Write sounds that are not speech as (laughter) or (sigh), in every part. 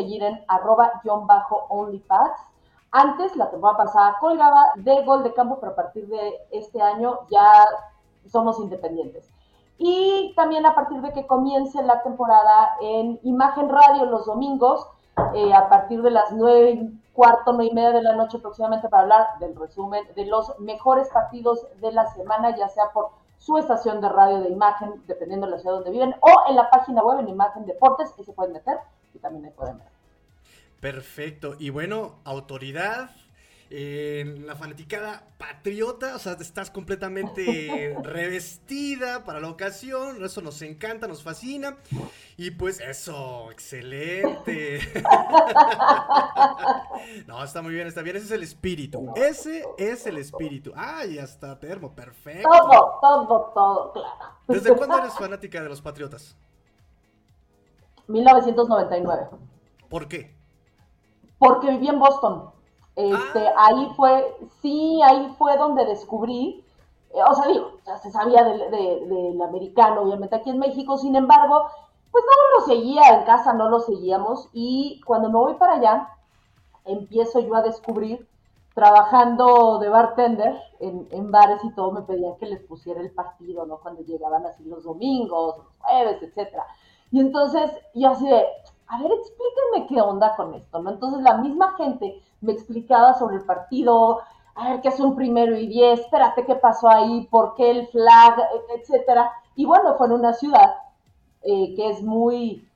seguir en arroba guion bajo onlypads. Antes, la temporada pasada, colgaba de gol de campo, pero a partir de este año ya somos independientes. Y también a partir de que comience la temporada en Imagen Radio los domingos, eh, a partir de las nueve cuarto, nueve y media de la noche aproximadamente para hablar del resumen de los mejores partidos de la semana, ya sea por su estación de radio de imagen, dependiendo de la ciudad donde viven, o en la página web en Imagen Deportes, que se pueden meter y también ahí pueden ver. Perfecto. Y bueno, autoridad, en la fanaticada patriota, o sea, estás completamente (laughs) revestida para la ocasión, eso nos encanta, nos fascina. Y pues eso, excelente. (laughs) no, está muy bien, está bien, ese es el espíritu, ese es el espíritu. Ay, ya está termo, perfecto. Todo, todo, todo, claro. ¿Desde cuándo eres fanática de los patriotas? 1999. ¿Por qué? Porque viví en Boston. Este, ah. Ahí fue, sí, ahí fue donde descubrí, eh, o sea, digo, ya se sabía del, americano, obviamente, aquí en México, sin embargo, pues no lo seguía en casa, no lo seguíamos, y cuando me voy para allá, empiezo yo a descubrir, trabajando de bartender en, en bares y todo, me pedían que les pusiera el partido, ¿no? Cuando llegaban así los domingos, los jueves, etcétera. Y entonces, yo así de, a ver, explíquenme qué onda con esto, ¿no? Entonces la misma gente me explicaba sobre el partido, a ver qué es un primero y diez, espérate qué pasó ahí, por qué el flag, etcétera. Y bueno, fue en una ciudad eh, que es muy,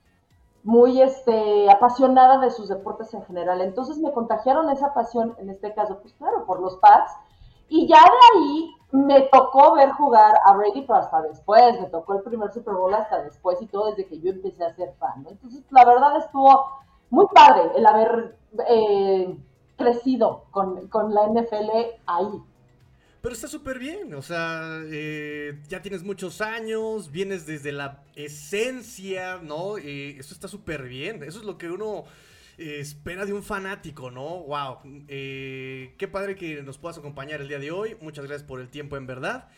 muy este, apasionada de sus deportes en general. Entonces me contagiaron esa pasión, en este caso, pues claro, por los pads. Y ya de ahí me tocó ver jugar a Brady, hasta después, me tocó el primer Super Bowl hasta después y todo desde que yo empecé a ser fan. ¿no? Entonces, la verdad estuvo muy padre el haber eh, crecido con, la NFL ahí. Pero está súper bien, o sea, eh, ya tienes muchos años, vienes desde la esencia, ¿no? Eh, eso está súper bien, eso es lo que uno eh, espera de un fanático, ¿no? ¡Wow! qué padre que nos puedas acompañar el día de hoy, muchas gracias por el tiempo en verdad.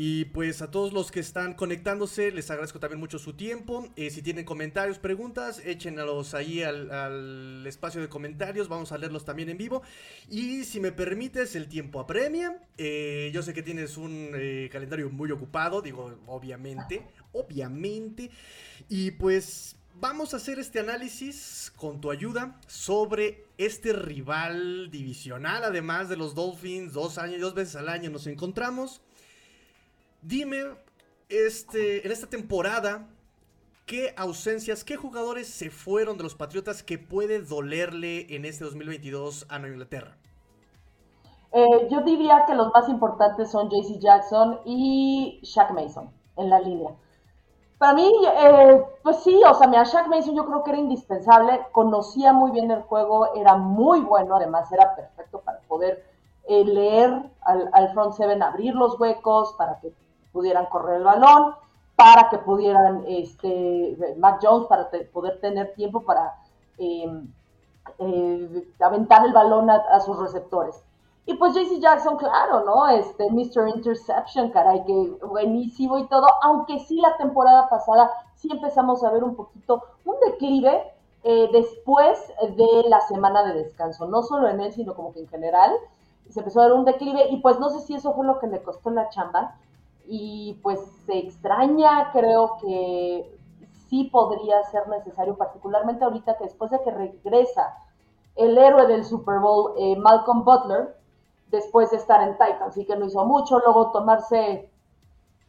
Y pues a todos los que están conectándose, les agradezco también mucho su tiempo. Eh, si tienen comentarios, preguntas, échenlos ahí al, espacio de comentarios. Vamos a leerlos también en vivo. Y si me permites, el tiempo apremia. Eh, yo sé que tienes un eh, calendario muy ocupado, digo, obviamente, obviamente. Y pues vamos a hacer este análisis con tu ayuda sobre este rival divisional, además de los Dolphins, dos años, dos veces al año nos encontramos. Dime, este, en esta temporada, ¿qué ausencias, qué jugadores se fueron de los Patriotas que puede dolerle en este 2022 a Nueva Inglaterra? Eh, yo diría que los más importantes son JC Jackson y Shaq Mason en la línea. Para mí, eh, pues sí, o sea, mira, Shaq Mason yo creo que era indispensable, conocía muy bien el juego, era muy bueno, además era perfecto para poder eh, leer al, al, front seven, abrir los huecos, para que pudieran correr el balón, para que pudieran, este, Mac Jones, para poder tener tiempo para em, eh, aventar el balón a, sus receptores. Y pues JC Jackson, claro, ¿no? Este Mr. Interception, caray, que buenísimo y todo, aunque sí la temporada pasada sí empezamos a ver un poquito un declive eh, después de la semana de descanso, no solo en él, sino como que en general se empezó a ver un declive y pues no sé si eso fue lo que le costó la chamba, y pues se extraña, creo que sí podría ser necesario, particularmente ahorita que después de que regresa el héroe del Super Bowl, eh, Malcolm Butler, después de estar en Titans, así que no hizo mucho, luego tomarse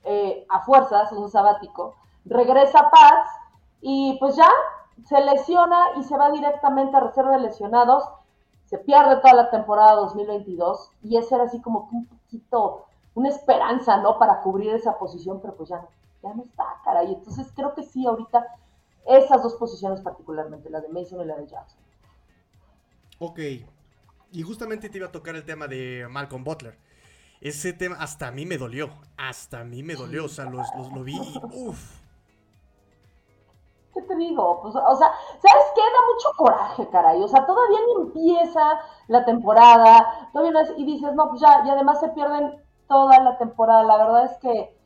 eh, a fuerzas un sabático, regresa a Paz y pues ya se lesiona y se va directamente a reserva de lesionados, se pierde toda la temporada 2022 y ese era así como un poquito una esperanza, ¿no? Para cubrir esa posición, pero pues ya no, ya no está, caray. Entonces creo que sí, ahorita esas dos posiciones particularmente, la de Mason y la de Jackson. Ok, y justamente te iba a tocar el tema de Malcolm Butler. Ese tema hasta a mí me dolió, hasta a mí me dolió, o sea, los, lo vi y uff. ¿Qué te digo? Pues, o sea, ¿sabes qué? Da mucho coraje, caray. O sea, todavía ni empieza la temporada, todavía no es, y dices, no, pues ya, y además se pierden toda la temporada. La verdad es que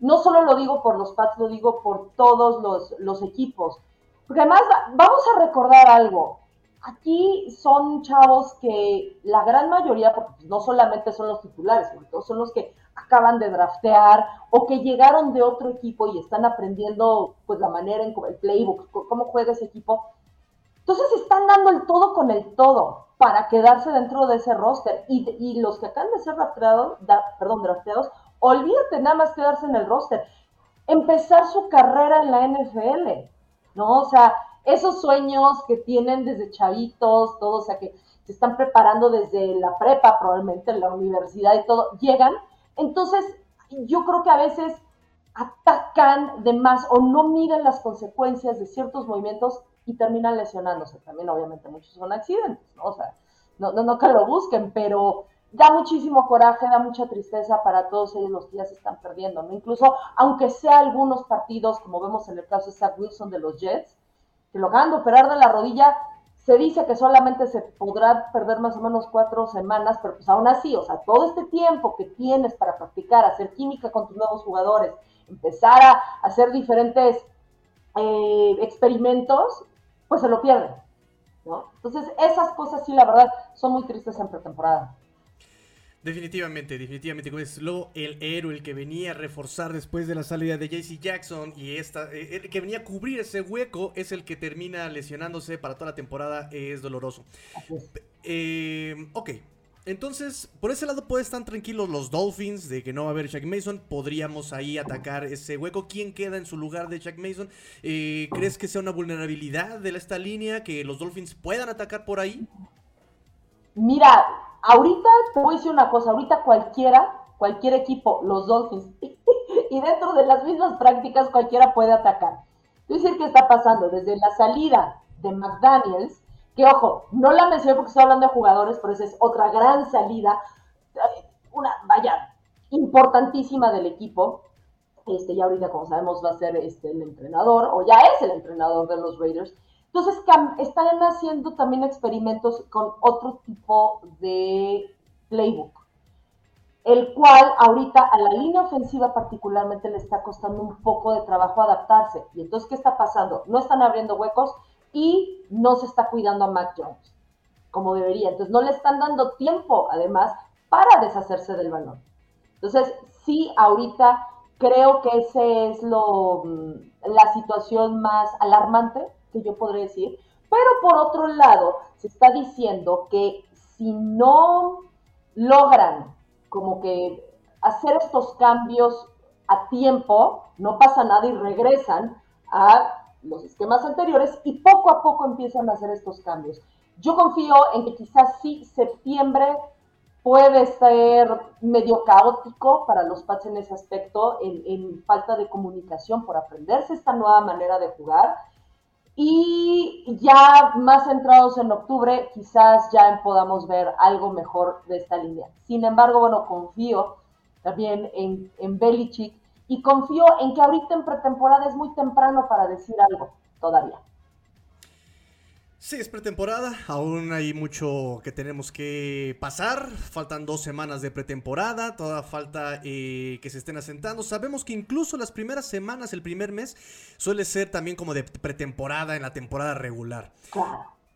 no solo lo digo por los Pats, lo digo por todos los, equipos. Porque además vamos a recordar algo. Aquí son chavos que la gran mayoría, porque pues, no solamente son los titulares, son los que acaban de draftear o que llegaron de otro equipo y están aprendiendo pues la manera en el playbook, cómo juega ese equipo. Entonces están dando el todo con el todo para quedarse dentro de ese roster. Y, los que acaban de ser drafteados, perdón, drafteados, olvídate nada más quedarse en el roster. Empezar su carrera en la NFL, ¿no? O sea, esos sueños que tienen desde chavitos, todos, o sea, que se están preparando desde la prepa, probablemente en la universidad y todo, llegan. Entonces, yo creo que a veces atacan de más o no miran las consecuencias de ciertos movimientos y terminan lesionándose. También, obviamente, muchos son accidentes, ¿no? O sea, no, no, no que lo busquen, pero da muchísimo coraje, da mucha tristeza para todos ellos los que se están perdiendo, ¿no? Incluso, aunque sea algunos partidos, como vemos en el caso de Zach Wilson de los Jets, que lo operar de la rodilla, se dice que solamente se podrá perder más o menos cuatro semanas, pero pues aún así, o sea, todo este tiempo que tienes para practicar, hacer química con tus nuevos jugadores, empezar a hacer diferentes eh, experimentos, pues se lo pierden, ¿no? Entonces, esas cosas sí, la verdad, son muy tristes en pretemporada. Definitivamente, definitivamente. Como es luego el héroe, el que venía a reforzar después de la salida de JC Jackson y esta, eh, el que venía a cubrir ese hueco es el que termina lesionándose para toda la temporada. Es doloroso. Eh, ok. Entonces, por ese lado pueden estar tranquilos los Dolphins de que no va a haber Jack Mason. Podríamos ahí atacar ese hueco. ¿Quién queda en su lugar de Jack Mason? Eh, ¿Crees que sea una vulnerabilidad de esta línea que los Dolphins puedan atacar por ahí? Mira, ahorita te voy a decir una cosa, ahorita cualquiera, cualquier equipo, los Dolphins, (laughs) y dentro de las mismas prácticas cualquiera puede atacar. A decir qué está pasando desde la salida de McDaniels, que ojo, no la mencioné porque estoy hablando de jugadores, pero esa es otra gran salida, una, vaya, importantísima del equipo. Este, ya ahorita, como sabemos, va a ser este, el entrenador, o ya es el entrenador de los Raiders. Entonces están haciendo también experimentos con otro tipo de playbook, el cual ahorita a la línea ofensiva particularmente le está costando un poco de trabajo adaptarse. Y entonces, ¿qué está pasando? No están abriendo huecos y no se está cuidando a Mac Jones como debería. Entonces, no le están dando tiempo, además, para deshacerse del balón. Entonces, sí, ahorita creo que ese es lo, mm, la situación más alarmante que yo podría decir. Pero por otro lado, se está diciendo que si no logran como que hacer estos cambios a tiempo, no pasa nada y regresan a los esquemas anteriores y poco a poco empiezan a hacer estos cambios. Yo confío en que quizás sí septiembre puede ser medio caótico para los Pats en ese aspecto, en, en falta de comunicación por aprenderse esta nueva manera de jugar y ya más centrados en octubre, quizás ya podamos ver algo mejor de esta línea. Sin embargo, bueno, confío también en, en Belichick y confío en que ahorita en pretemporada es muy temprano para decir algo todavía. Sí, es pretemporada, aún hay mucho que tenemos que pasar, faltan dos semanas de pretemporada, toda falta eh, que se estén asentando. Sabemos que incluso las primeras semanas, el primer mes, suele ser también como de pretemporada en la temporada regular.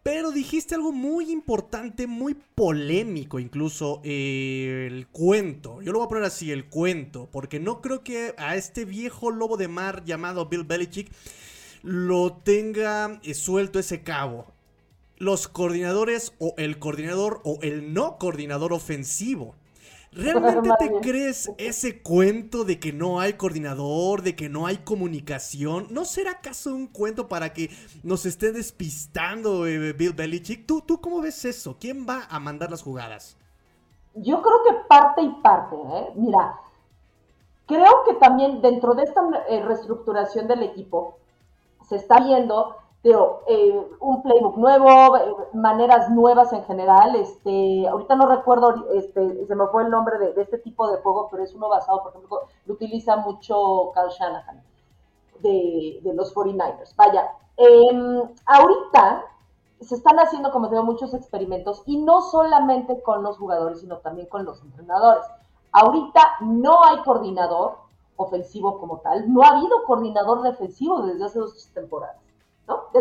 Pero dijiste algo muy importante, muy polémico incluso, eh, el cuento. Yo lo voy a poner así, el cuento, porque no creo que a este viejo lobo de mar llamado Bill Belichick lo tenga eh, suelto ese cabo los coordinadores o el coordinador o el no coordinador ofensivo. ¿Realmente te crees ese cuento de que no hay coordinador, de que no hay comunicación? ¿No será acaso un cuento para que nos esté despistando eh, Bill Belichick? ¿Tú, ¿Tú cómo ves eso? ¿Quién va a mandar las jugadas? Yo creo que parte y parte. ¿eh? Mira, creo que también dentro de esta eh, reestructuración del equipo se está viendo eh, un playbook nuevo, eh, maneras nuevas en general. Este, ahorita no recuerdo, este, se me fue el nombre de, este tipo de juego, pero es uno basado, por ejemplo, lo utiliza mucho Carl Shanahan de, los 49ers. Vaya, em, ahorita se están haciendo, como digo, muchos experimentos y no solamente con los jugadores, sino también con los entrenadores. Ahorita no hay coordinador ofensivo como tal, no ha habido coordinador defensivo desde hace dos temporadas.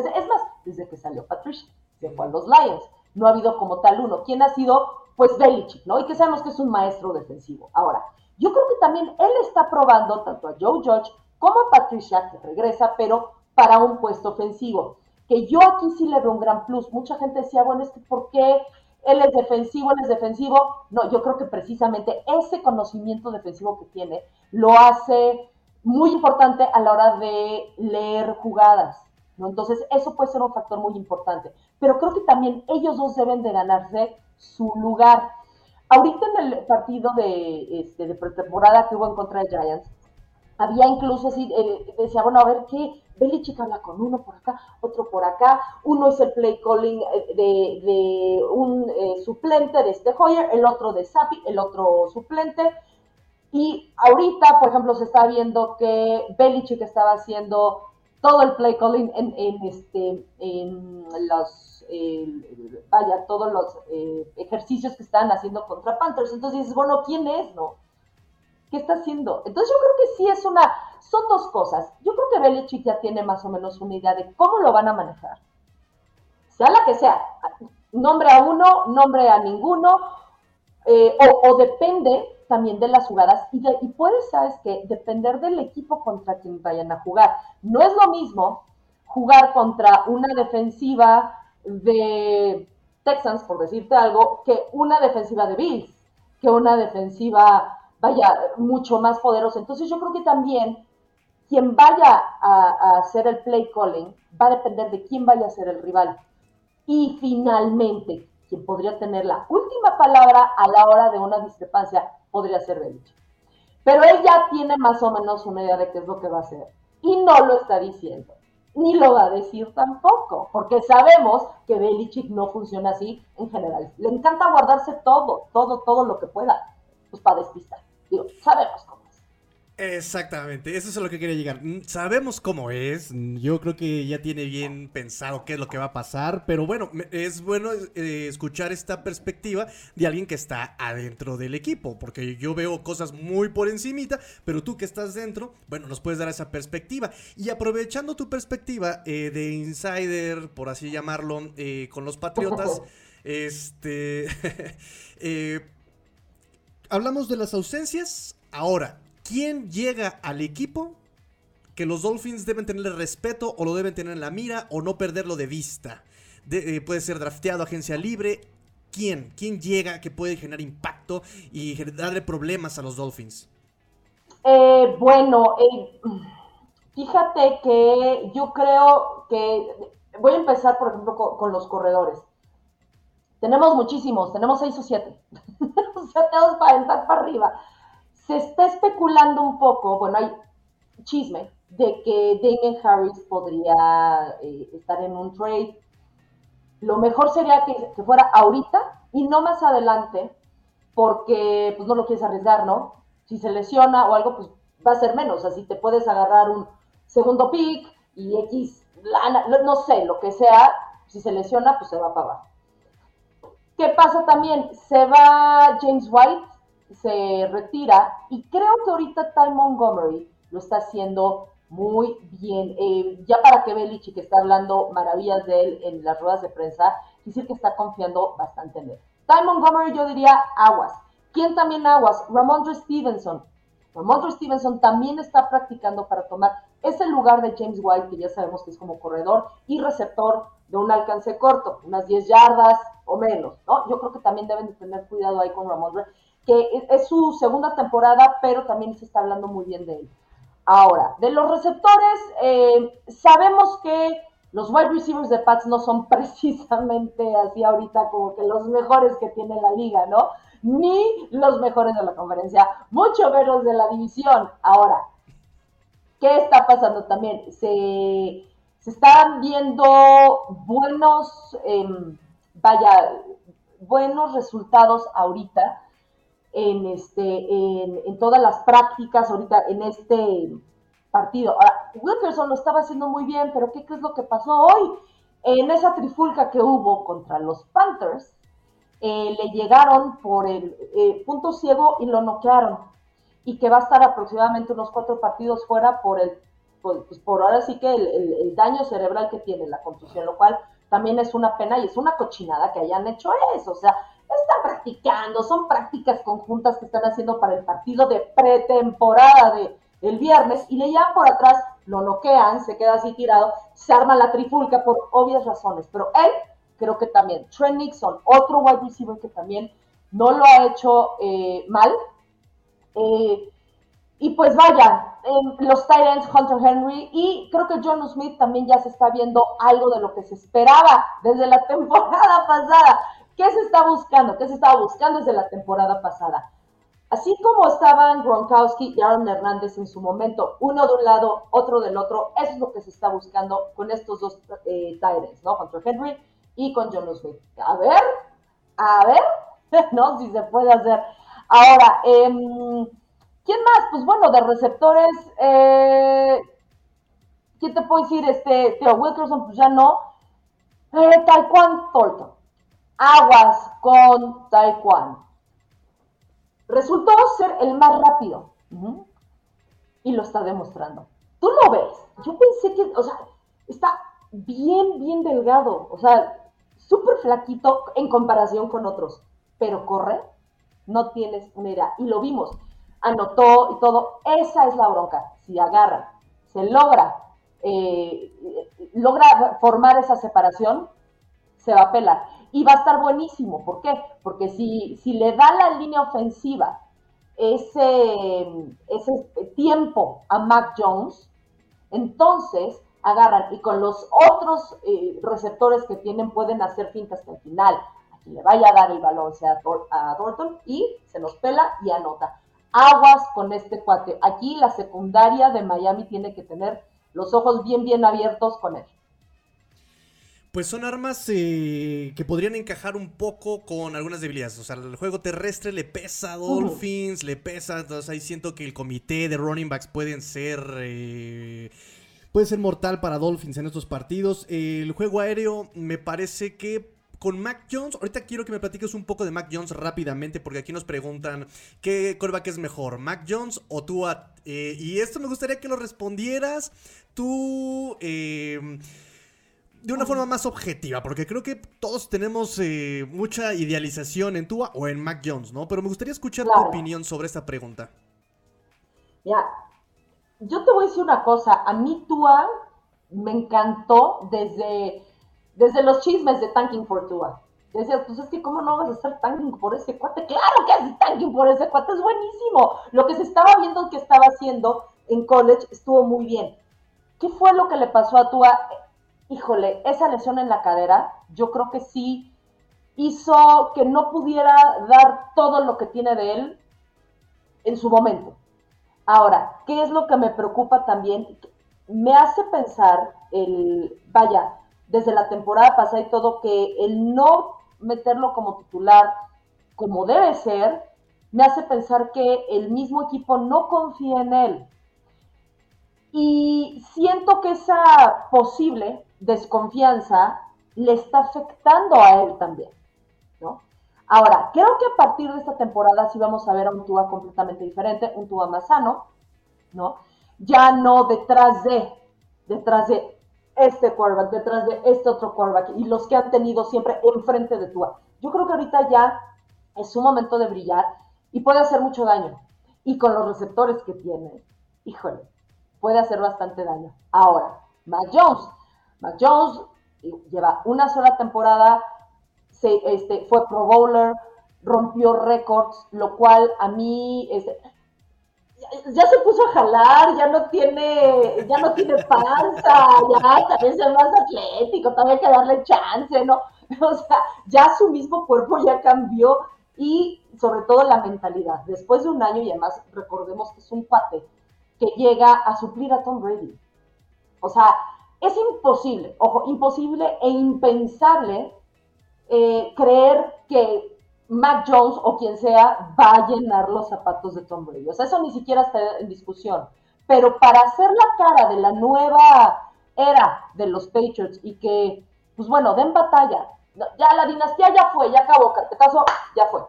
Es más, desde que salió Patricia, se fue a los Lions. No ha habido como tal uno. ¿Quién ha sido? Pues Belichick, ¿no? Y que sabemos que es un maestro defensivo. Ahora, yo creo que también él está probando tanto a Joe Judge como a Patricia, que regresa, pero para un puesto ofensivo. Que yo aquí sí le veo un gran plus. Mucha gente decía, bueno, es que ¿por qué él es defensivo, él es defensivo? No, yo creo que precisamente ese conocimiento defensivo que tiene lo hace muy importante a la hora de leer jugadas. Entonces, eso puede ser un factor muy importante. Pero creo que también ellos dos deben de ganarse su lugar. Ahorita en el partido de, este, de pretemporada que hubo en contra de Giants, había incluso así, eh, decía, bueno, a ver qué, Belichick habla con uno por acá, otro por acá, uno es el play calling eh, de, de un eh, suplente de este Hoyer, el otro de Sapi, el otro suplente, y ahorita, por ejemplo, se está viendo que Belichick estaba haciendo todo el play calling en, este, en los, vaya, todos los ejercicios que están haciendo contra Panthers. Entonces dices, bueno, ¿quién es? No ¿Qué está haciendo? Entonces yo creo que sí es una, son dos cosas. Yo creo que Belichick ya tiene más o menos una idea de cómo lo van a manejar. Sea la que sea, nombre a uno, nombre a ninguno, eh, o, depende también de las jugadas y, y puede, ¿sabes que Depender del equipo contra quien vayan a jugar. No es lo mismo jugar contra una defensiva de Texans, por decirte algo, que una defensiva de Bills, que una defensiva vaya, mucho más poderoso. Entonces yo creo que también quien vaya a, hacer el play calling va a depender de quién vaya a ser el rival. Y finalmente, quien podría tener la última palabra a la hora de una discrepancia podría ser Belichick. Pero él ya tiene más o menos una idea de qué es lo que va a hacer. Y no lo está diciendo. Ni lo va a decir tampoco, porque sabemos que Belichick no funciona así en general. Le encanta guardarse todo, todo, todo lo que pueda, pues para despistar sabemos cómo. Exactamente, eso es a lo que quería llegar. Mm, sabemos cómo es, yo creo que ya tiene bien pensado qué es lo que va a pasar, pero bueno, es bueno eh, escuchar esta perspectiva de alguien que está adentro del equipo, porque yo veo cosas muy por encimita, pero tú que estás dentro, bueno, nos puedes dar esa perspectiva. Y aprovechando tu perspectiva eh, de insider, por así llamarlo, eh, con los Patriotas, (laughs) este... (laughs) hablamos de las ausencias. Ahora, ¿quién llega al equipo que los Dolphins deben tenerle respeto o lo deben tener en la mira o no perderlo de vista? Eh, puede ser drafteado, agencia libre. ¿Quién? ¿Quién llega que puede generar impacto y darle problemas a los Dolphins? Eh, bueno, eh, fíjate que yo creo que voy a empezar, por ejemplo, con los corredores. Tenemos muchísimos, tenemos seis o siete. (laughs) o sea, todos para entrar para arriba. Se está especulando un poco, bueno, hay chisme de que Damien Harris podría eh, estar en un trade. Lo mejor sería que, que, fuera ahorita y no más adelante, porque pues no lo quieres arriesgar, ¿no? Si se lesiona o algo, pues va a ser menos. Así te puedes agarrar un segundo pick y X, no sé, lo que sea. Si se lesiona, pues se va a pagar. ¿Qué pasa también? Se va James White, se retira y creo que ahorita Ty Montgomery lo está haciendo muy bien. Eh, ya para que Belichick está hablando maravillas de él en las ruedas de prensa, decir que está confiando bastante en él. Ty Montgomery yo diría aguas. ¿Quién también aguas? Ramondre Stevenson. Ramondre Stevenson también está practicando para tomar ese lugar de James White, que ya sabemos que es como corredor y receptor de un alcance corto, unas 10 yardas o menos, ¿no? Yo creo que también deben de tener cuidado ahí con Ramondre, que es su segunda temporada, pero también se está hablando muy bien de él. Ahora, de los receptores, eh, sabemos que los wide receivers de Pats no son (laughs) precisamente así ahorita como que los mejores que tiene la liga, ¿no? Ni los mejores de la conferencia, mucho menos de la división. Ahora, ¿qué está pasando también? Se se están viendo buenos, em, vaya, buenos resultados ahorita en, este, en, todas las prácticas ahorita en este partido. Ahora, Wilkerson lo estaba haciendo muy bien, pero ¿qué, es lo que pasó hoy? En esa trifulca que hubo contra los Panthers, eh, le llegaron por el eh, punto ciego y lo noquearon. Y que va a estar aproximadamente unos cuatro partidos fuera por el pues, pues, por ahora sí que el, daño cerebral que tiene la contusión, lo cual también es una pena y es una cochinada que hayan hecho eso. O sea, practicando, son prácticas conjuntas que están haciendo para el partido de pretemporada de el viernes y le llevan por atrás, lo noquean, se queda así tirado, se arma la trifulca por obvias razones, pero él creo que también, Trent Nixon, otro wide receiver que también no lo ha hecho eh, mal, eh, y pues vaya, los Titans, Hunter Henry y creo que John Smith también ya se está viendo algo de lo que se esperaba desde la (laughs) temporada pasada. ¿Qué se está buscando? ¿Qué se estaba buscando desde la temporada pasada? Así como estaban Gronkowski y Aaron Hernández en su momento, uno de un lado, otro del otro, eso es lo que se está buscando con estos dos eh, ¿no? Hunter Henry y con John Smith. A ver, a ver, (laughs) ¿no? Si se puede hacer. Ahora, eh, ¿Quién más? Pues bueno, de receptores, eh, ¿quién te puedo decir? Este, Theo Wilkerson, pues ya no. Eh, Taekwondo Thornton. Aguas con Taekwondo. Resultó ser el más rápido. Y lo está demostrando. Tú lo ves. Yo pensé que, o sea, está bien, bien delgado. O sea, súper flaquito en comparación con otros. Pero corre, no tienes una idea. Y lo vimos anotó y todo. Esa es la bronca. Si agarra, se logra, eh, logra formar esa separación, se va a pelar. Y va a estar buenísimo. ¿Por qué? Porque si, si le da la línea ofensiva ese, ese tiempo a Mac Jones, entonces agarran y con los otros eh, receptores que tienen pueden hacer fintas que al final aquí le vaya a dar el balón sea a Thornton y se nos pela y anota aguas con este cuate. Aquí la secundaria de Miami tiene que tener los ojos bien, bien abiertos con él. Pues son armas eh, que podrían encajar un poco con algunas debilidades. O sea, el juego terrestre le pesa a Dolphins, le pesa. Entonces ahí siento que el comité de running backs pueden ser. Eh, puede ser mortal para Dolphins en estos partidos. el juego aéreo me parece que con Mac Jones, ahorita quiero que me platiques un poco de Mac Jones rápidamente, porque aquí nos preguntan qué coreback es mejor, Mac Jones o tú. Eh, y esto me gustaría que lo respondieras tú eh, de una forma más objetiva, porque creo que todos tenemos eh, mucha idealización en Tua o en Mac Jones, ¿no? Pero me gustaría escuchar tu opinión sobre esta pregunta. Ya, yo te voy a decir una cosa, a mí Tua me encantó desde desde los chismes de Tanking for Tua. Decías, pues es que cómo no vas a estar tanking por ese cuate. Claro que haces tanking por ese cuate, es buenísimo. Lo que se estaba viendo que estaba haciendo en college estuvo muy bien. ¿Qué fue lo que le pasó a Tua? Híjole, esa lesión en la cadera, yo creo que sí hizo que no pudiera dar todo lo que tiene de él en su momento. Ahora, ¿qué es lo que me preocupa también? Me hace pensar el, vaya, desde la temporada pasada y todo, que el no meterlo como titular como debe ser, me hace pensar que el mismo equipo no confía en él. Y siento que esa posible desconfianza le está afectando a él también, ¿no? Ahora, creo que a partir de esta temporada sí vamos a ver a un Tua completamente diferente, un Tua más sano, ¿no? Ya no detrás de, detrás de este quarterback detrás de este otro quarterback y los que han tenido siempre enfrente de Tua. Yo creo que ahorita ya es su momento de brillar y puede hacer mucho daño. Y con los receptores que tiene, híjole, puede hacer bastante daño. Ahora, Mac Jones. Mac Jones lleva una sola temporada, se, este, fue Pro Bowler, rompió récords, lo cual a mí, este, ya se puso a jalar, ya no tiene, ya no tiene panza, ya también es más atlético, también hay que darle chance, ¿no? (laughs) O sea, ya su mismo cuerpo ya cambió y sobre todo la mentalidad. Después de un año y además recordemos que es un pate que llega a suplir a Tom Brady. O sea, es imposible, ojo, imposible e impensable eh, creer que Mac Jones o quien sea va a llenar los zapatos de Tom Brady. O sea, eso ni siquiera está en discusión. Pero para hacer la cara de la nueva era de los Patriots y que, pues bueno, den batalla. Ya la dinastía ya fue, ya acabó, caso ya fue.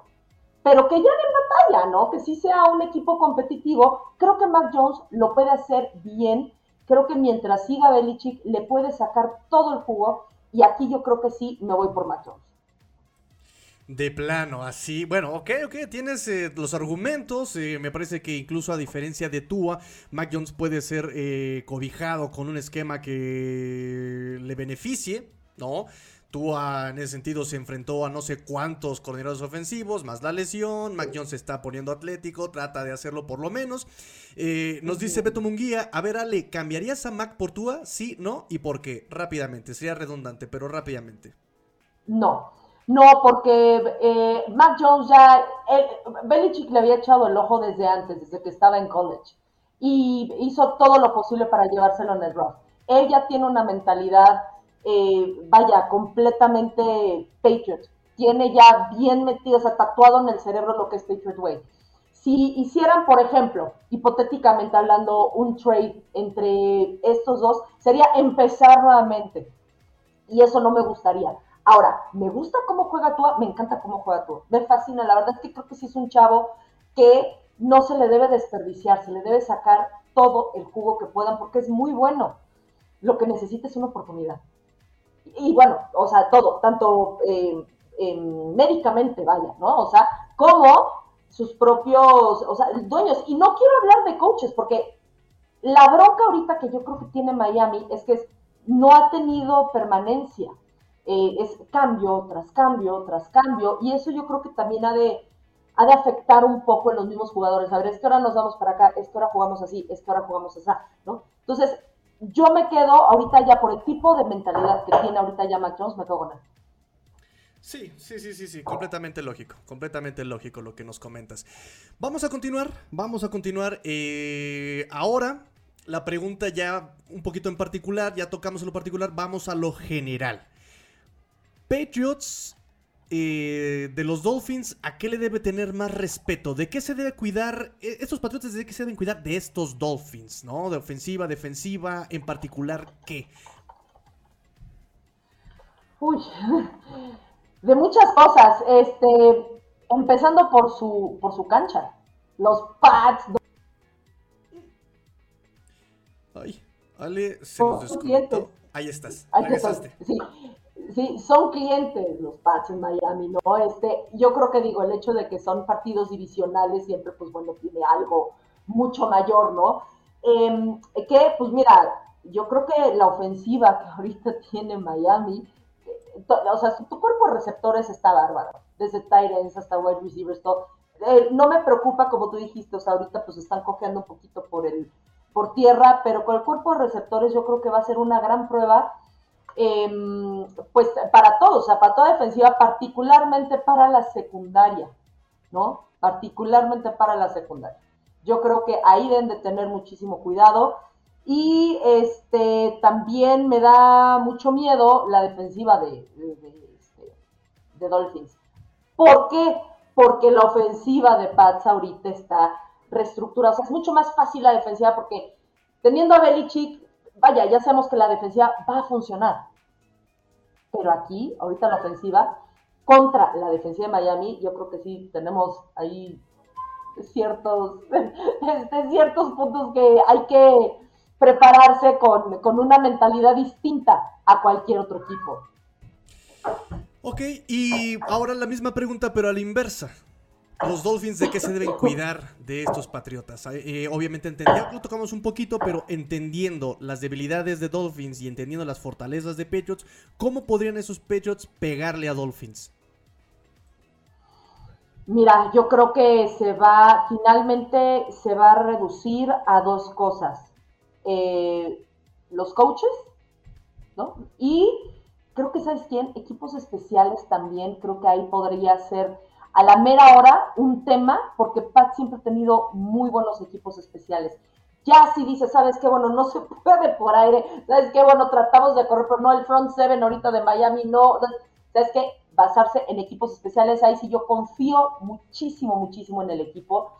Pero que ya den batalla, ¿no? Que sí sea un equipo competitivo. Creo que Mac Jones lo puede hacer bien creo que mientras siga Belichick le puede sacar todo el jugo y aquí yo creo que sí me voy por Mac Jones. De plano, así. Bueno, ok, ok, tienes eh, los argumentos. Eh, me parece que incluso a diferencia de Tua, Mac Jones puede ser eh, cobijado con un esquema que le beneficie, ¿no? Tua en ese sentido se enfrentó a no sé cuántos coordinadores ofensivos, más la lesión. Mac Jones se está poniendo atlético, trata de hacerlo por lo menos. nos dice Beto Munguía, a ver Ale, ¿cambiarías a Mac por Tua? Sí, no, y por qué? Rápidamente, sería redundante, pero rápidamente. No. No, porque eh, Mac Jones ya, Belichick le había echado el ojo desde antes, desde que estaba en college, y hizo todo lo posible para llevárselo en el draft. Él ya tiene una mentalidad, eh, vaya, completamente Patriot. Tiene ya bien metido, o sea, tatuado en el cerebro lo que es Patriot Way. Si hicieran, por ejemplo, hipotéticamente hablando, un trade entre estos dos, sería empezar nuevamente. Y eso no me gustaría Ahora, me gusta cómo juega Tua, me encanta cómo juega Tua, me fascina, la verdad es que creo que sí es un chavo que no se le debe desperdiciar, se le debe sacar todo el jugo que puedan porque es muy bueno. Lo que necesita es una oportunidad. Y bueno, o sea, todo, tanto eh, médicamente, vaya, ¿no? O sea, como sus propios, o sea, dueños. Y no quiero hablar de coaches porque la bronca ahorita que yo creo que tiene Miami es que no ha tenido permanencia. Eh, es cambio tras cambio tras cambio, y eso yo creo que también ha de, ha de afectar un poco en los mismos jugadores. A ver, es que ahora nos vamos para acá, es que ahora jugamos así, es que ahora jugamos así, ¿no? Entonces, yo me quedo ahorita ya por el tipo de mentalidad que tiene ahorita ya Mac Jones, me quedo con. Sí, sí, sí, sí, sí, completamente lógico, completamente lógico lo que nos comentas. Vamos a continuar, vamos a continuar. Eh, ahora, la pregunta ya un poquito en particular, ya tocamos en lo particular, vamos a lo general. Patriots eh, de los Dolphins, ¿a qué le debe tener más respeto? ¿De qué se debe cuidar? Eh, estos Patriots, ¿de qué se deben cuidar? De estos Dolphins, ¿no? De ofensiva, defensiva, en particular, ¿qué? Uy, (laughs) de muchas cosas. Este, empezando por su, por su cancha. Los Pats. Ay, Ale, se nos desconectó. Ahí estás. Ahí estás. Sí sí, son clientes los Pats en Miami, ¿no? Este, yo creo que digo, el hecho de que son partidos divisionales siempre, pues bueno, tiene algo mucho mayor, ¿no? Eh, que, pues mira, yo creo que la ofensiva que ahorita (laughs) tiene Miami, o sea, tu cuerpo de receptores está bárbaro, desde Tyrants hasta wide receivers, todo. Eh, no me preocupa, como tú dijiste, o sea, ahorita pues están cojeando un poquito por el por tierra, pero con el cuerpo de receptores yo creo que va a ser una gran prueba Em, pues para todos, o sea, para toda defensiva, particularmente para la secundaria, ¿no? Particularmente para la secundaria. Yo creo que ahí deben de tener muchísimo cuidado. Y este también me da mucho miedo la defensiva de, este, de, Dolphins. ¿Por qué? Porque la ofensiva de Pats ahorita está reestructurada. O sea, es mucho más fácil la defensiva porque teniendo a Belichick, vaya, ya sabemos que la defensiva va a funcionar. Pero aquí, ahorita la ofensiva, contra la defensiva de Miami, yo creo que sí tenemos ahí ciertos, (laughs) este, ciertos puntos que hay que prepararse con, con una mentalidad distinta a cualquier otro equipo. Ok, y ahora la misma pregunta, pero a la inversa los Dolphins de qué se deben cuidar de estos Patriotas. Eh, obviamente ya lo tocamos un poquito, pero entendiendo las debilidades de Dolphins y entendiendo las fortalezas de Patriots, ¿cómo podrían esos Patriots pegarle a Dolphins? Mira, yo creo que se va, finalmente se va a reducir a dos cosas. Eh, los coaches, ¿no? Y creo que, ¿sabes quién? Equipos especiales también, creo que ahí podría ser a la mera hora un tema, porque Pat siempre ha tenido muy buenos equipos especiales. Ya si dice, ¿sabes qué? Bueno, no se (laughs) puede por aire, ¿sabes qué? Bueno, tratamos de correr, pero no el front seven ahorita de Miami, no. ¿Sabes qué? Basarse en equipos especiales, ahí sí yo confío muchísimo, muchísimo en el equipo.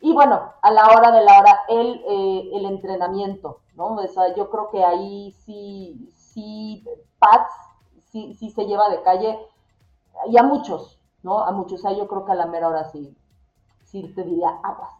Y bueno, a la hora de la hora, el, eh, el entrenamiento, ¿no? O sea, yo creo que ahí sí, sí, Pats sí, sí se lleva de calle, y a muchos, ¿no? A muchos, o sea, yo creo que a la mera hora sí, sí te diría aguas.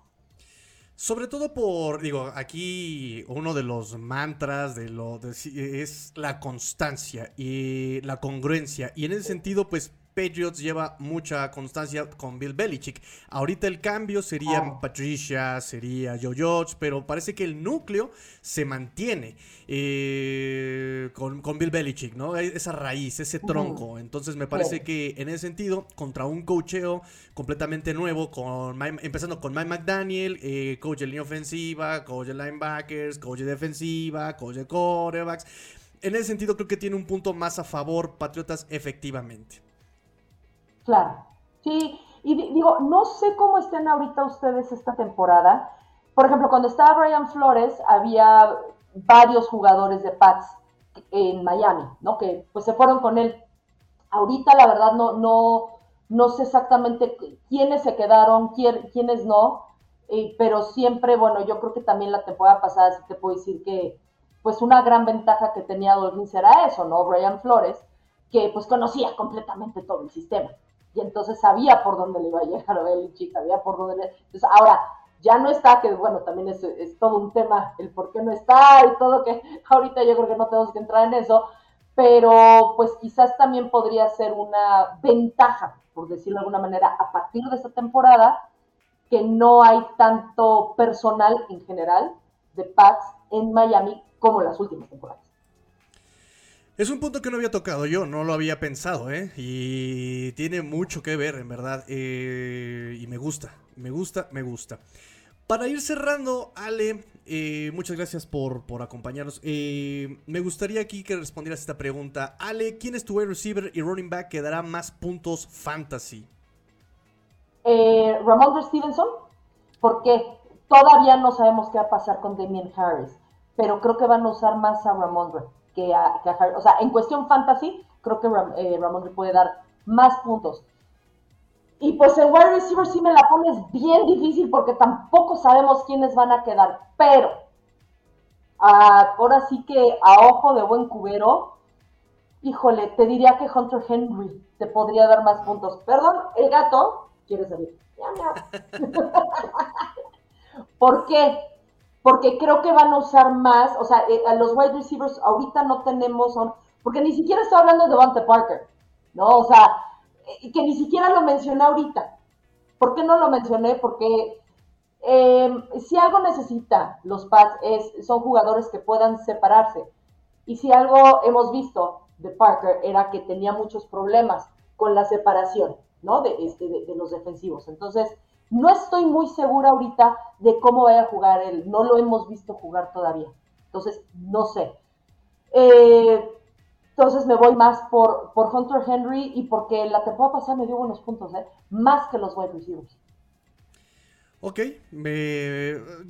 Sobre todo por, digo, aquí uno de los mantras de lo es la constancia y la congruencia. Y en ese sentido, pues Patriots lleva mucha constancia con Bill Belichick. Ahorita el cambio sería oh. Patricia, sería Joe George, pero parece que el núcleo se mantiene eh, con, Bill Belichick, ¿no? E, esa raíz, ese tronco. Entonces me parece que en ese sentido, contra un cocheo completamente nuevo, con empezando con Mike McDaniel, eh, coach de línea ofensiva, coach de linebackers, coach de defensiva, coach de quarterbacks. En ese sentido creo que tiene un punto más a favor Patriotas efectivamente. Claro, sí, y digo, no sé cómo estén ahorita ustedes esta temporada. Por ejemplo, cuando estaba Brian Flores, había varios jugadores de Pats en Miami, ¿no? Que pues se fueron con él. Ahorita la verdad no, no, no sé exactamente quiénes se quedaron, quiénes no, eh, pero siempre, bueno, yo creo que también la temporada pasada sí te puedo decir que pues una gran ventaja que tenía Dolphins era eso, ¿no? Brian Flores, que pues conocía completamente todo el sistema y entonces sabía por dónde le iba a llegar (laughs) a Belichick, sabía por dónde le... Entonces, ahora, ya no está, que bueno, también es, es, todo un tema el por qué no está y todo, que (laughs) ahorita yo creo que no tenemos que entrar en eso, pero pues quizás también podría ser una ventaja, por decirlo de alguna manera, a partir de esta temporada, que no hay tanto personal en general de Pats en Miami como en las últimas temporadas. Es un punto que no había tocado yo, no lo había pensado, ¿eh? Y tiene mucho que ver, en verdad. Eh, y me gusta, me gusta, me gusta. Para ir cerrando, Ale, eh, muchas gracias por, por acompañarnos. Eh, me gustaría aquí que respondieras esta pregunta. Ale, ¿quién es tu wide receiver y running back que dará más puntos fantasy? Eh, Ramondre Stevenson, porque todavía no sabemos qué va a pasar con Damien Harris, pero creo que van a usar más a Ramondre que a, O sea, en cuestión fantasy, creo que eh, Ramón le puede dar más puntos. Y pues el wide receiver sí me la pones bien difícil porque tampoco sabemos quiénes van a quedar. Pero, ah, ahora sí que a ojo de buen cubero, híjole, te diría que Hunter Henry te podría dar más puntos. Perdón, el gato quiere salir. (laughs) (laughs) ¿Por qué? Porque creo que van a usar más, o sea, eh, a los wide receivers ahorita no tenemos, porque ni siquiera estoy hablando de Devonta Parker, ¿no? O sea, eh, que ni siquiera lo mencioné ahorita. ¿Por qué no lo mencioné? Porque em, si algo necesita los Pats es, son jugadores que puedan separarse. Y si algo hemos visto de Parker era que tenía muchos problemas con la separación, ¿no? De, este, de los defensivos. Entonces, no estoy muy segura ahorita de cómo vaya a jugar él. No lo hemos visto jugar todavía. Entonces, no sé. Eh, entonces me voy más por, por Hunter Henry y porque la temporada pasada me dio buenos puntos, ¿eh? más que los wide receivers. Ok,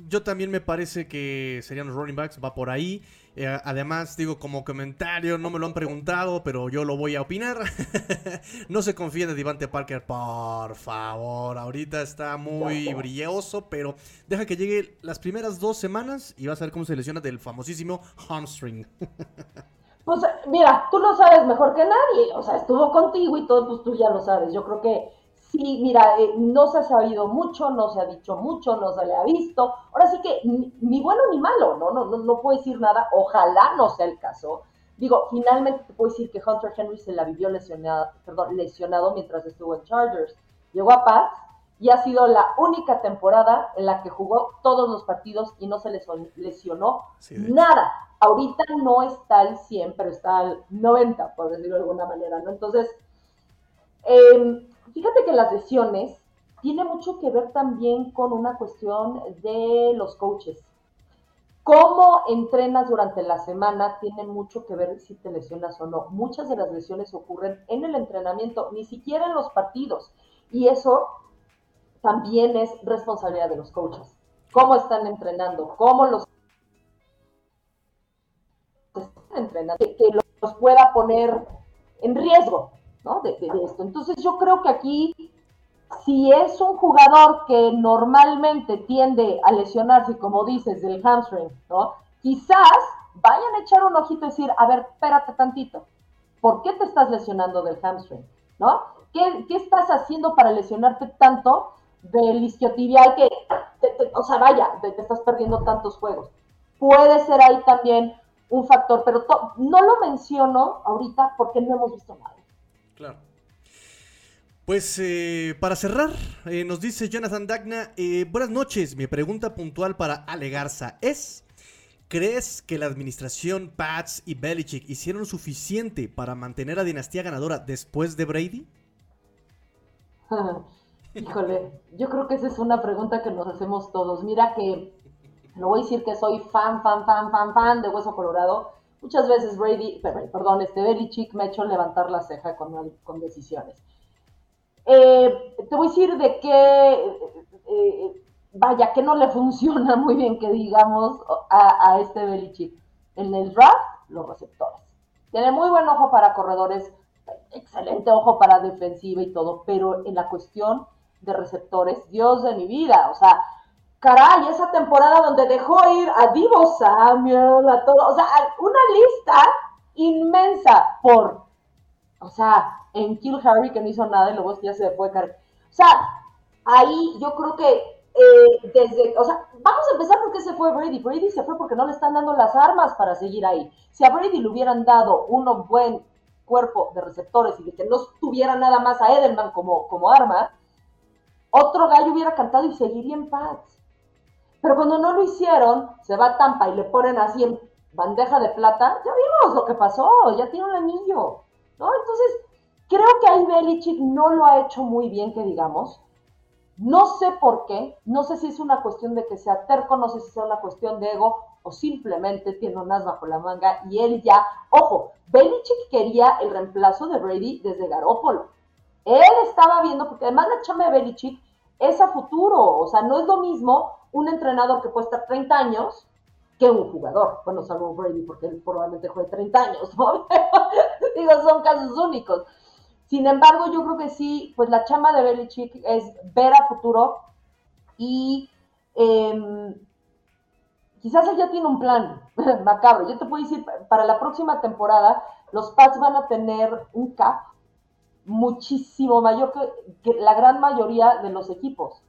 yo también me parece que serían los running backs, va por ahí. Eh, además, digo, como comentario, no me lo han preguntado, pero yo lo voy a opinar. (laughs) no se confíen de Divante Parker, por favor. Ahorita está muy brilloso, pero deja que llegue las primeras dos semanas y vas a ver cómo se lesiona del famosísimo hamstring. (laughs) pues mira, tú lo sabes mejor que nadie. O sea, estuvo contigo y todo, pues tú ya lo sabes. Yo creo que Sí, mira, eh, no se ha sabido mucho, no se ha dicho mucho, no se le ha visto. Ahora sí que ni, bueno ni malo, ¿no? No, no, no puedo decir nada. Ojalá no sea el caso. Digo, finalmente te puedo decir que Hunter Henry se la vivió lesionado, perdón, lesionado mientras estuvo en Chargers. Llegó a Pats y ha sido la única temporada en la que jugó todos los partidos y no se lesionó nada. Ahorita no está al 100, pero está al 90, por decirlo de alguna manera, ¿no? Entonces, eh, Fíjate que las lesiones tiene mucho que ver también con una cuestión de los coaches. Cómo entrenas durante la semana tiene mucho que ver si te lesionas o no. Muchas de las lesiones ocurren en el entrenamiento, ni siquiera en los partidos. Y eso también es responsabilidad de los coaches. Cómo están entrenando, cómo los están entrenando, que, los pueda poner en riesgo. ¿No? De, esto. Entonces yo creo que aquí, si es un jugador que normalmente tiende a lesionarse, como dices, del hamstring, ¿no? Quizás vayan a echar un ojito y decir, a ver, espérate tantito, ¿por qué te estás lesionando del hamstring? ¿No? ¿Qué, estás haciendo para lesionarte tanto del isquiotibial que, o sea, vaya, te, te, estás perdiendo tantos juegos. Puede ser ahí también un factor, pero no lo menciono ahorita porque no hemos visto nada. Claro. Pues eh, para cerrar, eh, nos dice Jonathan Dagna, eh, buenas noches, mi pregunta puntual para Ale Garza es, ¿crees que la administración Pats y Belichick hicieron suficiente para mantener a dinastía ganadora después de Brady? (laughs) Híjole, yo creo que esa es una pregunta que nos hacemos todos. Mira que, no voy a decir que soy fan, fan, fan, fan, fan de Hueso Colorado. Muchas veces Brady, perdón, este Belichick me ha hecho levantar la ceja con, con decisiones. Eh, te voy a decir de qué, eh, vaya, que no le funciona muy bien que digamos a, a este Belichick. En el draft, los receptores. Tiene muy buen ojo para corredores, excelente ojo para defensiva y todo, pero en la cuestión de receptores, Dios de mi vida, o sea, caray, esa temporada donde dejó ir a Divo Samuel, a todo, o sea, una lista inmensa por, o sea, en Kill Harry que no hizo nada y luego ya se fue O sea, ahí yo creo que eh, desde, o sea, vamos a empezar porque se fue Brady. Brady se fue porque no le están dando las armas para seguir ahí. Si a Brady le hubieran dado un buen cuerpo de receptores y de que no tuviera nada más a Edelman como, como arma, otro gallo hubiera cantado y seguiría en paz. Pero cuando no lo hicieron, se va a Tampa y le ponen así en bandeja de plata, ya vimos lo que pasó, ya tiene un anillo, ¿no? Entonces, creo que ahí Belichick no lo ha hecho muy bien, que digamos. No sé por qué, no sé si es una cuestión de que sea terco, no sé si sea una cuestión de ego o simplemente tiene un as bajo la manga y él ya, ojo, Belichick quería el reemplazo de Brady desde Garópolo. Él estaba viendo, porque además la chama de Belichick es a futuro, o sea, no es lo mismo un entrenador que puede estar 30 años que un jugador. Bueno, salvo Brady, porque él probablemente juegue 30 años. (laughs) Digo, son casos únicos. Sin embargo, yo creo que sí, pues la chama de Belichick es ver a futuro y eh, quizás él ya tiene un plan (laughs) macabro. Yo te puedo decir, para la próxima temporada, los Pats van a tener un cap muchísimo mayor que, la gran mayoría de los equipos.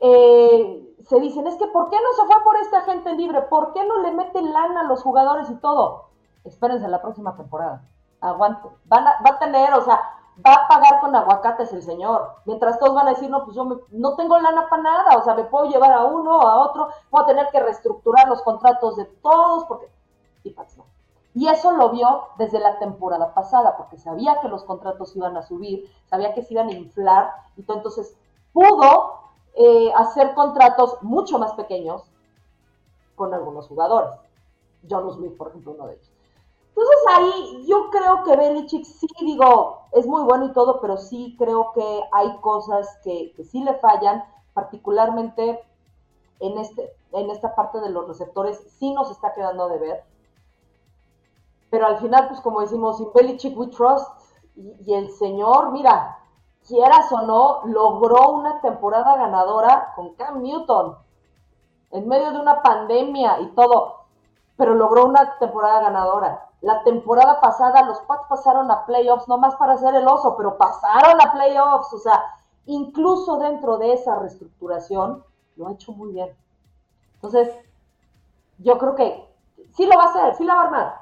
Eh, se dicen, es que ¿por qué no se fue por esta gente libre? ¿Por qué no le meten lana a los jugadores y todo? Espérense la próxima temporada. Aguante. Va a tener, o sea, va a pagar con aguacates el señor. Mientras todos van a decir, no, pues yo no tengo lana para nada, o sea, me puedo llevar a uno, a otro, voy a tener que reestructurar los contratos de todos, porque... Y no. Y eso lo vio desde la temporada pasada, porque sabía que los contratos iban a subir, sabía que se iban a inflar, y entonces pudo eh, hacer contratos mucho más pequeños con algunos jugadores. John Smith, por ejemplo, uno de ellos. Entonces ahí yo creo que Belichick sí, digo, es muy bueno y todo, pero sí creo que hay cosas que, que sí le fallan, particularmente en, este, en esta parte de los receptores, sí nos está quedando de ver pero al final, pues como decimos, in Belichick we trust, y, el señor, mira, quieras o no, logró una temporada ganadora con Cam Newton, en medio de una pandemia y todo, pero logró una temporada ganadora. La temporada pasada los Pats pasaron a playoffs, no más para hacer el oso, pero pasaron a playoffs, o sea, incluso dentro de esa reestructuración, lo ha hecho muy bien. Entonces, yo creo que sí lo va a hacer, sí la va a armar.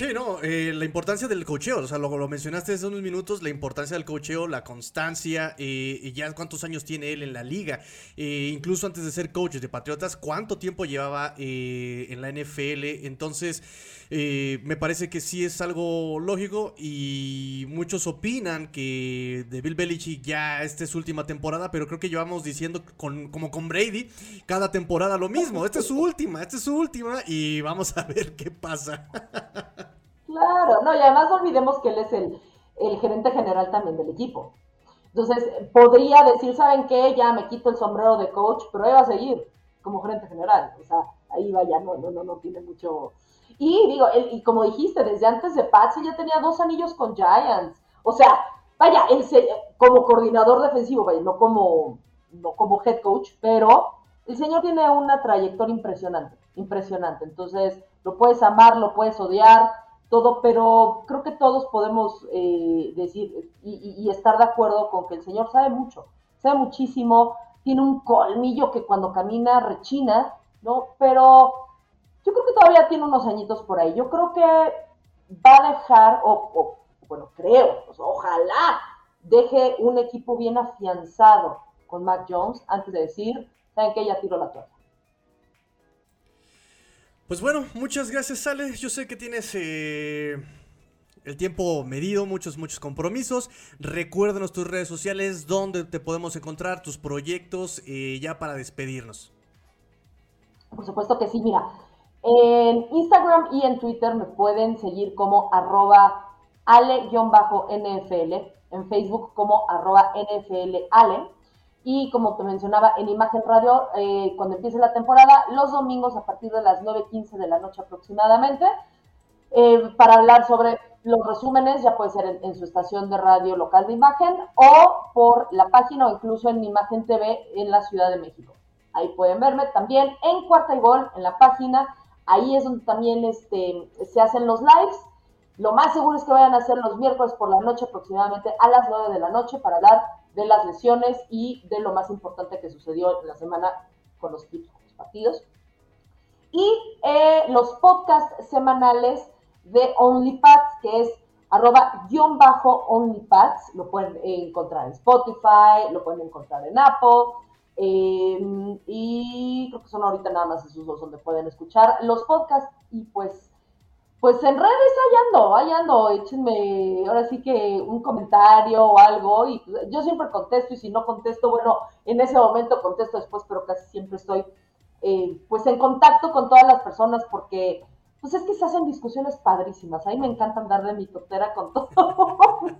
Sí, no, eh, la importancia del cocheo, o sea, lo, mencionaste hace unos minutos, la importancia del cocheo, la constancia, eh, y ya cuántos años tiene él en la liga, eh, incluso antes de ser coach de Patriotas, cuánto tiempo llevaba en la NFL, entonces me parece que sí es algo lógico y muchos opinan que de Bill Belichick ya esta es su última temporada, pero creo que llevamos diciendo con, como con Brady cada temporada lo mismo, esta es su última, esta es su última y vamos a ver qué pasa. (laughs) Claro, no, y además no olvidemos que él es el, gerente general también del equipo. Entonces, podría decir, ¿saben qué? Ya me quito el sombrero de coach, pero él va a seguir como gerente general. O sea, ahí vaya, no, no, no, no tiene mucho. Y digo, y como dijiste, desde antes de Patsy ya tenía dos anillos con Giants. O sea, vaya, él se, como coordinador defensivo, vaya, no como, no como head coach, pero el señor tiene una trayectoria impresionante, impresionante. Entonces, lo puedes amar, lo puedes odiar, todo, pero creo que todos podemos eh, decir y, estar de acuerdo con que el Señor sabe mucho, sabe muchísimo, tiene un colmillo que cuando camina rechina, ¿no? Pero yo creo que todavía tiene unos añitos por ahí. Yo creo que va a dejar, o, bueno, creo, pues, ojalá deje un equipo bien afianzado con Mac Jones antes de decir, ¿saben que Ya tiró la toalla. Pues bueno, muchas gracias, Ale. Yo sé que tienes eh, el tiempo medido, muchos, muchos compromisos. Recuérdanos tus redes sociales, donde te podemos encontrar, tus proyectos, eh, ya para despedirnos. Por supuesto que sí, mira. En Instagram y en Twitter me pueden seguir como arroba ale-nfl, en Facebook como arroba nflale y como te mencionaba en Imagen Radio, eh, cuando empiece la temporada, los domingos a partir de las 9.15 de la noche aproximadamente, eh, para hablar sobre los resúmenes, ya puede ser en, su estación de radio local de Imagen o por la página o incluso en Imagen TV en la Ciudad de México. Ahí pueden verme también en Cuarta y Gol, en la página. Ahí es donde también este, se hacen los lives. Lo más seguro es que vayan a hacer los miércoles por la noche aproximadamente a las 9 de la noche para hablar de las lesiones y de lo más importante que sucedió la semana con los equipos, con los partidos. Y eh, los podcasts semanales de OnlyPads, que es arroba guion bajo OnlyPads, lo pueden encontrar en Spotify, lo pueden encontrar en Apple, em, y creo que son ahorita nada más esos dos donde pueden escuchar los podcasts y pues pues en redes ahí ando, ahí ando, échenme ahora sí que un comentario o algo y yo siempre contesto y si no contesto, bueno, en ese momento contesto después, pero casi siempre estoy eh, pues en contacto con todas las personas porque pues es que se hacen discusiones padrísimas, ahí me encanta andar de mi totera con todo,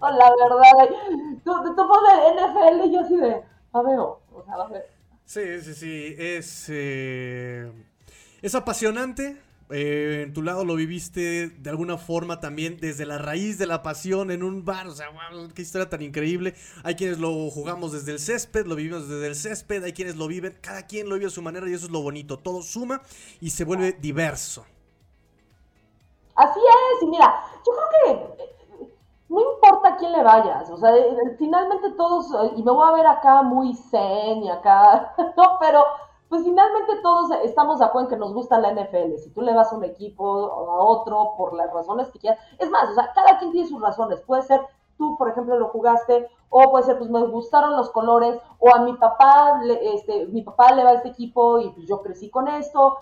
la verdad, tú, tú, de NFL y yo así de, a o sea, a ver. Sí, sí, sí, es, eh, es apasionante, eh, en tu lado lo viviste de alguna forma también desde la raíz de la pasión en un bar. O sea, wow, qué historia tan increíble. Hay quienes lo jugamos desde el césped, lo vivimos desde el césped, hay quienes lo viven, cada quien lo vive a su manera y eso es lo bonito. Todo suma y se vuelve diverso. Así es, y mira, yo creo que eh, no importa a quién le vayas, o sea, eh, finalmente todos, y me voy a ver acá muy zen y acá, (laughs) no, pero pues finalmente todos estamos de acuerdo en que nos gusta la NFL. Si tú le vas a un equipo o a otro por las razones que quieras, es más, o sea, cada quien tiene sus razones. Puede ser tú, por ejemplo, lo jugaste, o puede ser, pues me gustaron los colores, o a mi papá, este, mi papá le va a este equipo y pues yo crecí con esto.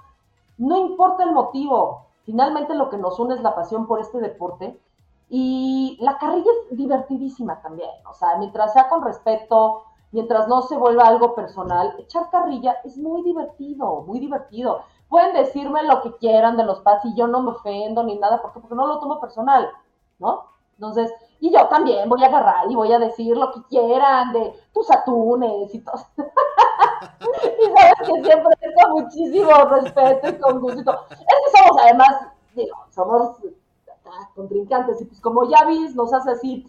No importa el motivo, finalmente lo que nos une es la pasión por este deporte. Y la carrilla es divertidísima también, o sea, mientras sea con respeto, mientras no se vuelva algo personal, echar carrilla es muy divertido, muy divertido. Pueden decirme lo que quieran de los pads y yo no me ofendo ni nada, porque, porque no lo tomo personal, ¿no? Entonces, y yo también voy a agarrar y voy a decir lo que quieran de tus atunes y todo. (laughs) y sabes que siempre es con muchísimo respeto y con gusto. Es que somos además, digo, somos contrincantes y pues como ya vis, nos hace así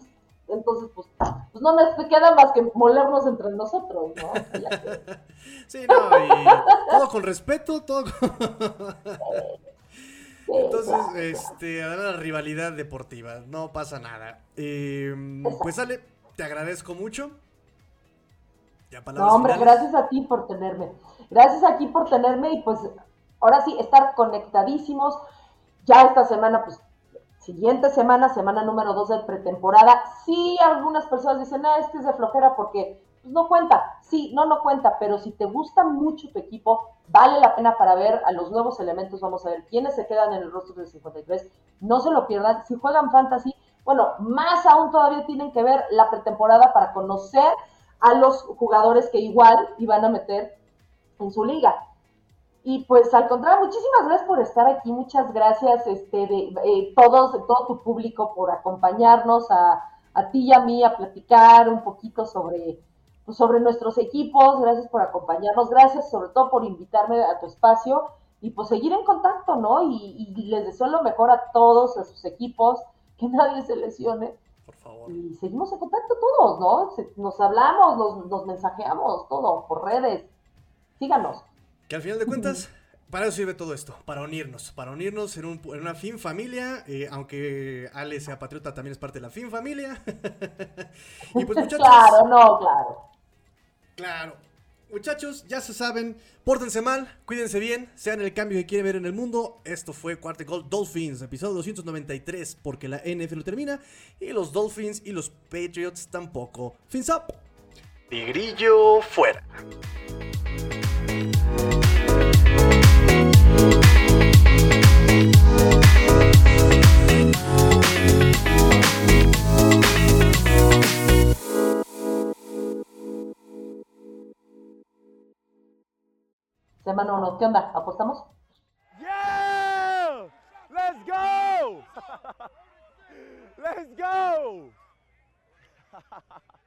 entonces, pues, pues no nos queda más que molernos entre nosotros, ¿no? (laughs) sí, no, y todo con respeto, todo con... Entonces, este, a la rivalidad deportiva, no pasa nada. Em, pues Ale, te agradezco mucho. no, hombre, gracias a ti por tenerme. Gracias a ti por tenerme y pues ahora sí, estar conectadísimos. Ya esta semana, pues siguiente semana, semana número 2 de pretemporada. Sí, algunas personas dicen, ah, este es de flojera porque pues, no cuenta. Sí, no, no cuenta, pero si te gusta mucho tu equipo, vale la pena para ver a los nuevos elementos. Vamos a ver quiénes se quedan en el rostro de 53. No se lo pierdan. Si juegan fantasy, bueno, más aún todavía tienen que ver la pretemporada para conocer a los jugadores que igual iban a meter en su liga. Y pues al contrario, muchísimas gracias por estar aquí, muchas gracias este, de eh, todos, de todo tu público por acompañarnos, a, a, ti y a mí a platicar un poquito sobre, pues, sobre nuestros equipos, gracias por acompañarnos, gracias sobre todo por invitarme a tu espacio y pues seguir en contacto, ¿no? Y, les deseo lo mejor a todos, a sus equipos, que nadie se lesione. Por favor. Y seguimos en contacto todos, ¿no? nos hablamos, nos, nos mensajeamos, todo, por redes. Síganos. Que al final de cuentas, para eso sirve todo esto, para unirnos, para unirnos en, un, en una fin familia, eh, aunque Ale sea patriota, también es parte de la fin familia. (laughs) y pues (laughs) muchachos. Claro, no, claro. Claro. Muchachos, ya se saben, pórtense mal, cuídense bien, sean el cambio que quieren ver en el mundo. Esto fue Cuarto Gold Dolphins, episodio 293, porque la NFL termina y los Dolphins y los Patriots tampoco. Fins up. Tigrillo fuera. Semana 1, ¿qué onda? ¿Apostamos? Yeah! Let's go! (laughs) Let's go! (laughs)